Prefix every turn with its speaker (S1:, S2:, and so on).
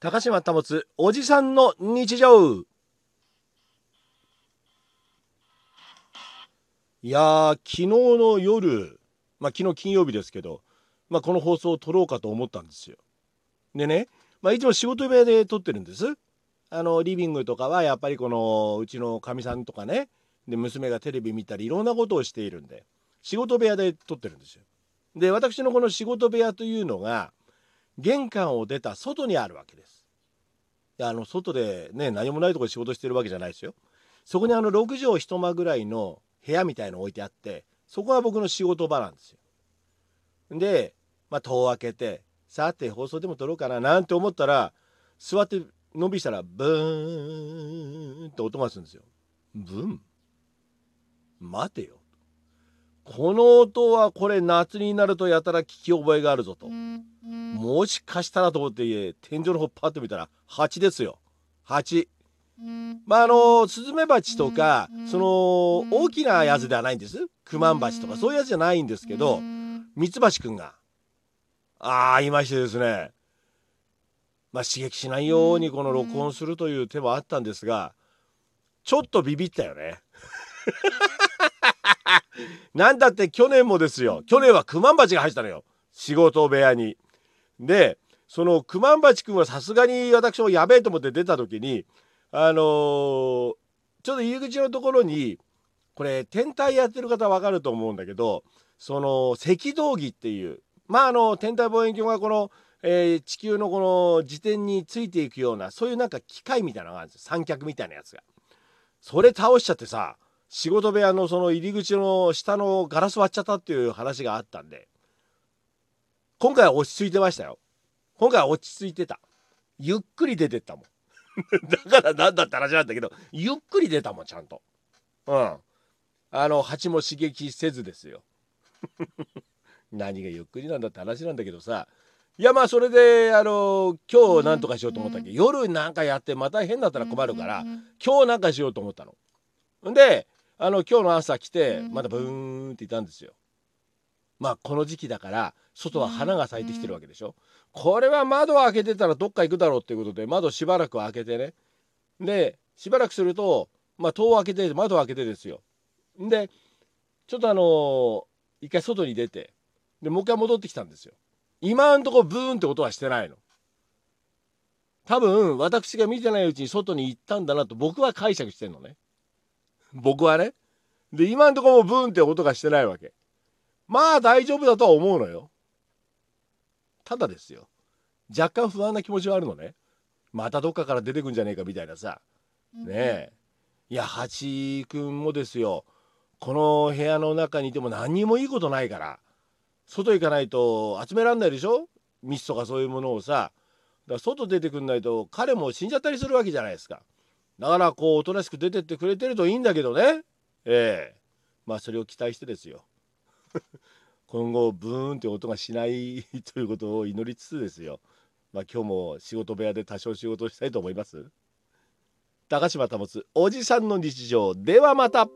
S1: 高島保おじさんの日常いや昨日の夜まあ昨日金曜日ですけど、まあ、この放送を撮ろうかと思ったんですよ。でね、まあ、いつも仕事部屋で撮ってるんです。あのリビングとかはやっぱりこのうちのかみさんとかねで娘がテレビ見たりいろんなことをしているんで仕事部屋で撮ってるんですよ。で私のこの仕事部屋というのが玄関を出た外にあるわけです。あの外でね何もないとこで仕事してるわけじゃないですよ。そこにあの6畳一間ぐらいの部屋みたいの置いてあってそこが僕の仕事場なんですよ。で、まあ、戸を開けてさて放送でも撮ろうかななんて思ったら座って伸びしたらブーンって音がするんですよ。ブン待てよ。この音はこれ夏になるとやたら聞き覚えがあるぞと。もしかしたらと思って天井の方パッと見たら蜂ですよ。蜂。まああのスズメバチとかその大きなやつではないんです。クマンバチとかそういうやつじゃないんですけどミツバチくんがああいましてですね。まあ刺激しないようにこの録音するという手もあったんですがちょっとビビったよね。なんだって去年もですよ。去年はクマンバチが入ったのよ。仕事部屋に。でそのクマンバチ君はさすがに私もやべえと思って出た時にあのー、ちょうど入り口のところにこれ天体やってる方わかると思うんだけどその赤道儀っていうまああの天体望遠鏡がこの、えー、地球のこの自転についていくようなそういうなんか機械みたいなのがあるんですよ三脚みたいなやつが。それ倒しちゃってさ仕事部屋のその入り口の下のガラス割っちゃったっていう話があったんで今回は落ち着いてましたよ。今回は落ち着いてた。ゆっくり出てったもん。だからなんだって話なんだけどゆっくり出たもんちゃんと。うん。あの蜂も刺激せずですよ。何がゆっくりなんだって話なんだけどさ。いやまあそれであの今日なんとかしようと思ったっけ？夜なんかやってまた変だったら困るから今日なんかしようと思ったの。であの今日の朝来てまだブーンっていたんですよ。まあこの時期だから外は花が咲いてきてるわけでしょ。これは窓を開けてたらどっか行くだろうっていうことで窓しばらく開けてね。でしばらくするとまあ戸を開けて窓を開けてですよ。でちょっとあのー、一回外に出てでもう一回戻ってきたんですよ。今んとこブーンって音はしてないの。多分私が見てないうちに外に行ったんだなと僕は解釈してんのね。僕はね。で、今んとこもブーンって音がしてないわけ。まあ大丈夫だとは思うのよ。ただですよ。若干不安な気持ちはあるのね。またどっかから出てくんじゃねえかみたいなさ。ねえ。いや、八くんもですよ。この部屋の中にいても何にもいいことないから。外行かないと集めらんないでしょ？ミスとかそういうものをさ。だから外出てくんないと彼も死んじゃったりするわけじゃないですか。だからこうおとなしく出てってくれてるといいんだけどねええまあそれを期待してですよ 今後ブーンって音がしないということを祈りつつですよ。まあ今日も仕事部屋で多少仕事したいと思います。高島保おじさんの日常。ではまた。